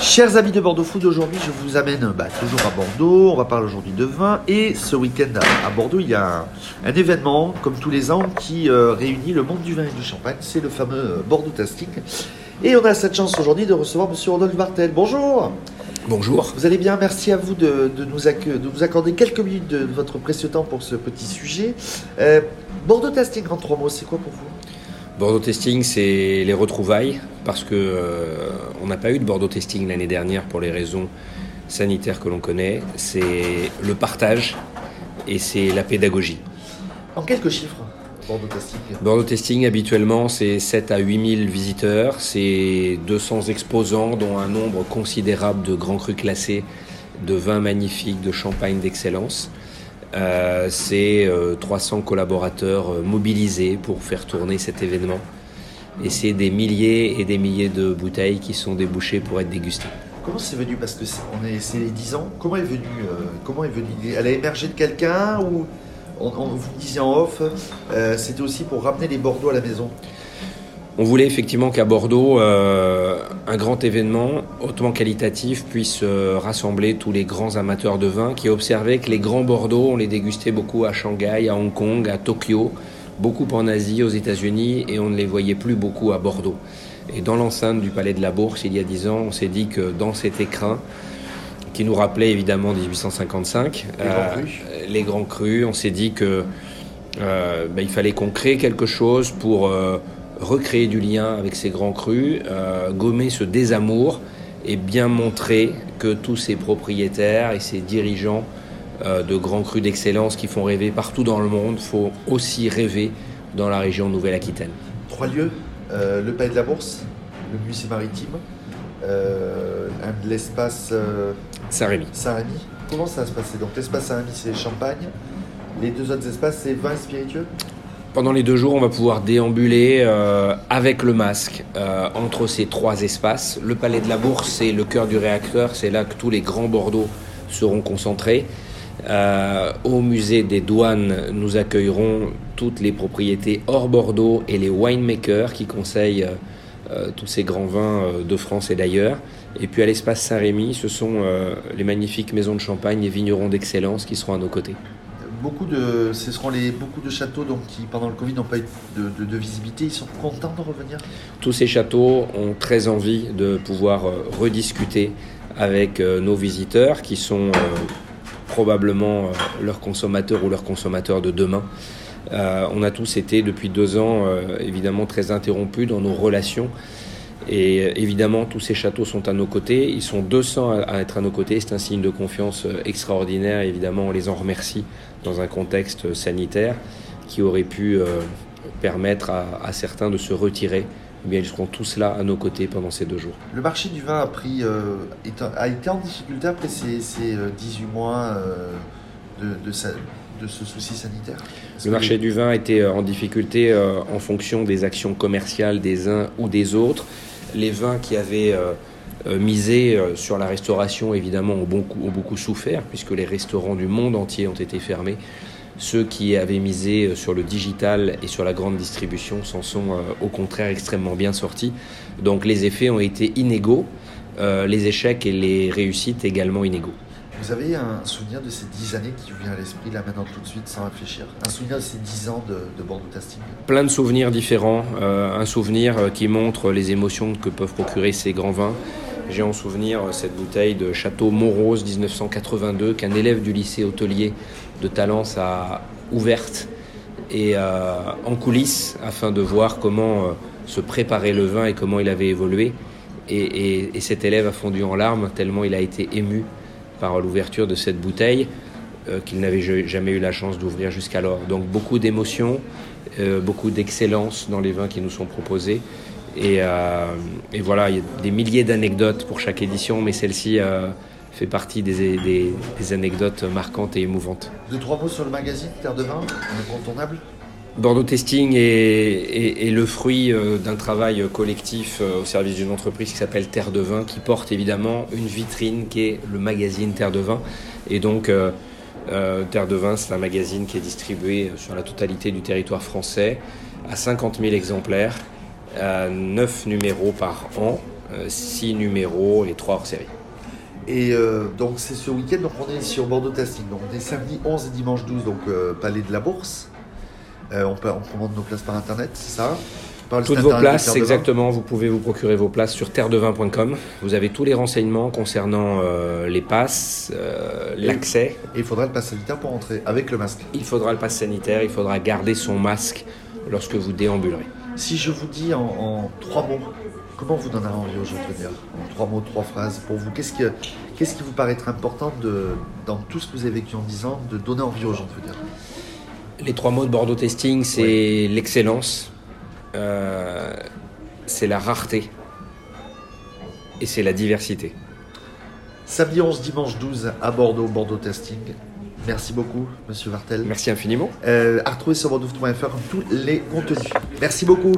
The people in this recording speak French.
Chers amis de Bordeaux Food, aujourd'hui je vous amène bah, toujours à Bordeaux. On va parler aujourd'hui de vin. Et ce week-end à, à Bordeaux, il y a un, un événement, comme tous les ans, qui euh, réunit le monde du vin et du champagne. C'est le fameux euh, Bordeaux Tasting. Et on a cette chance aujourd'hui de recevoir Monsieur Rodolphe Bartel. Bonjour. Bonjour. Vous allez bien Merci à vous de, de nous, acc- de nous accorder quelques minutes de votre précieux temps pour ce petit sujet. Euh, Bordeaux Tasting en trois mots, c'est quoi pour vous? Bordeaux Testing, c'est les retrouvailles parce que euh, on n'a pas eu de Bordeaux Testing l'année dernière pour les raisons sanitaires que l'on connaît. C'est le partage et c'est la pédagogie. En quelques chiffres, Bordeaux Tasting. Bordeaux Testing, habituellement, c'est 7 à 8 000 visiteurs, c'est 200 exposants, dont un nombre considérable de grands crus classés, de vins magnifiques, de champagne d'excellence. Euh, c'est euh, 300 collaborateurs euh, mobilisés pour faire tourner cet événement. Et c'est des milliers et des milliers de bouteilles qui sont débouchées pour être dégustées. Comment c'est venu? Parce que c'est, on est, c'est les 10 ans. Comment est venue euh, Comment est venue Elle a émergé de quelqu'un ou on, on- vous disiez en off euh, C'était aussi pour ramener les Bordeaux à la maison? On voulait effectivement qu'à Bordeaux, euh, un grand événement hautement qualitatif puisse euh, rassembler tous les grands amateurs de vin qui observaient que les grands Bordeaux, on les dégustait beaucoup à Shanghai, à Hong Kong, à Tokyo, beaucoup en Asie, aux États-Unis, et on ne les voyait plus beaucoup à Bordeaux. Et dans l'enceinte du Palais de la Bourse, il y a dix ans, on s'est dit que dans cet écrin, qui nous rappelait évidemment 1855, Les grands euh, crus. les grands crus, on s'est dit que ben, il fallait qu'on crée quelque chose pour recréer du lien avec ces grands crus, euh, gommer ce désamour et bien montrer que tous ces propriétaires et ces dirigeants euh, de grands crus d'excellence qui font rêver partout dans le monde font aussi rêver dans la région Nouvelle-Aquitaine. Trois lieux euh, le Palais de la Bourse, le musée maritime, l'espace Saint-Rémy. Saint-Rémy. Comment ça va se passer Donc l'espace Saint-Rémy, c'est Champagne. Les deux autres espaces, c'est vin et spiritueux? Pendant les deux jours, on va pouvoir déambuler euh, avec le masque euh, entre ces trois espaces. Le Palais de la Bourse, c'est le cœur du réacteur, c'est là que tous les grands Bordeaux seront concentrés. Euh, au musée des douanes, nous accueillerons toutes les propriétés hors Bordeaux et les winemakers qui conseillent tous ces grands vins de France et d'ailleurs. Et puis à l'espace Saint-Rémy, ce sont les magnifiques maisons de champagne et vignerons d'excellence qui seront à nos côtés. Beaucoup de, ce seront les, beaucoup de châteaux donc, qui, pendant le Covid, n'ont pas eu de, visibilité. Ils sont contents de revenir? Tous ces châteaux ont très envie de pouvoir euh, rediscuter avec euh, nos visiteurs qui sont euh, probablement leurs consommateurs ou leurs consommateurs de demain. On a tous été depuis deux ans évidemment très interrompus dans nos relations et euh, évidemment tous ces châteaux sont à nos côtés, ils sont 200 à, être à nos côtés, c'est un signe de confiance euh, extraordinaire, évidemment on les en remercie dans un contexte sanitaire qui aurait pu euh, permettre à, à certains de se retirer. Eh bien, ils seront tous là à nos côtés pendant ces deux jours. Le marché du vin a, pris, euh, a été en difficulté après ces, ces, euh, 18 mois euh, de, de, sa- de ce souci sanitaire? Le marché du vin était euh, en difficulté euh, en fonction des actions commerciales des uns ou des autres. Les vins qui avaient euh, euh, misé euh, sur la restauration, évidemment, ont beaucoup, souffert, puisque les restaurants du monde entier ont été fermés. Ceux qui avaient misé sur le digital et sur la grande distribution s'en sont au contraire extrêmement bien sortis. Donc les effets ont été inégaux, les échecs et les réussites également inégaux. Vous avez un souvenir de ces 10 années qui vous vient à l'esprit là maintenant tout de suite sans réfléchir? Un souvenir de ces 10 ans de, de Bordeaux Tasting? Plein de souvenirs différents. Euh, un souvenir euh, qui montre les émotions que peuvent procurer ces grands vins. J'ai en souvenir euh, cette bouteille de Château Montrose 1982 qu'un élève du lycée hôtelier de Talence a ouverte et en coulisses afin de voir comment se préparait le vin et comment il avait évolué. Et cet élève a fondu en larmes tellement il a été ému par l'ouverture de cette bouteille euh, qu'il n'avait ja- jamais eu la chance d'ouvrir jusqu'alors. Donc beaucoup d'émotions, euh, beaucoup d'excellence dans les vins qui nous sont proposés. Et, euh, et voilà, il y a des milliers d'anecdotes pour chaque édition, mais celle-ci fait partie des anecdotes marquantes et émouvantes. Deux, trois mots sur le magazine Terre de Vin, incontournable? Bordeaux Testing est, le fruit euh, d'un travail collectif euh, au service d'une entreprise qui s'appelle Terre de Vin, qui porte évidemment une vitrine qui est le magazine Terre de Vin. Et donc, euh, Terre de Vin, c'est un magazine qui est distribué sur la totalité du territoire français à 50 000 exemplaires, à 9 numéros par an. 6 numéros, les 3 hors série. Et donc c'est ce week-end, donc on est sur Bordeaux Tasting. Donc on est samedi 11 et dimanche 12, donc Palais de la Bourse. Euh, on, peut, on commande nos places par internet, c'est ça Par le Toutes vos places, exactement, vous pouvez vous procurer vos places sur terredevin.com. Vous avez tous les renseignements concernant euh, les passes, euh, l'accès. Et il faudra le pass sanitaire pour entrer, avec le masque. Il faudra le pass sanitaire, il faudra garder son masque lorsque vous déambulerez. Si je vous dis en, en trois mots, comment vous donnerez envie aux gens de venir En trois mots, trois phrases, pour vous, qu'est-ce, que, qu'est-ce qui vous paraîtrait important de, dans tout ce que vous avez vécu en 10 ans, de donner envie aux gens de venir Les trois mots de Bordeaux Testing, c'est l'excellence, euh, c'est la rareté et c'est la diversité. Samedi 11, dimanche 12 à Bordeaux, Bordeaux Testing. Merci beaucoup, Monsieur Vartel. Merci infiniment. Euh, à retrouver sur bordeaux.fr tous les contenus. Merci beaucoup.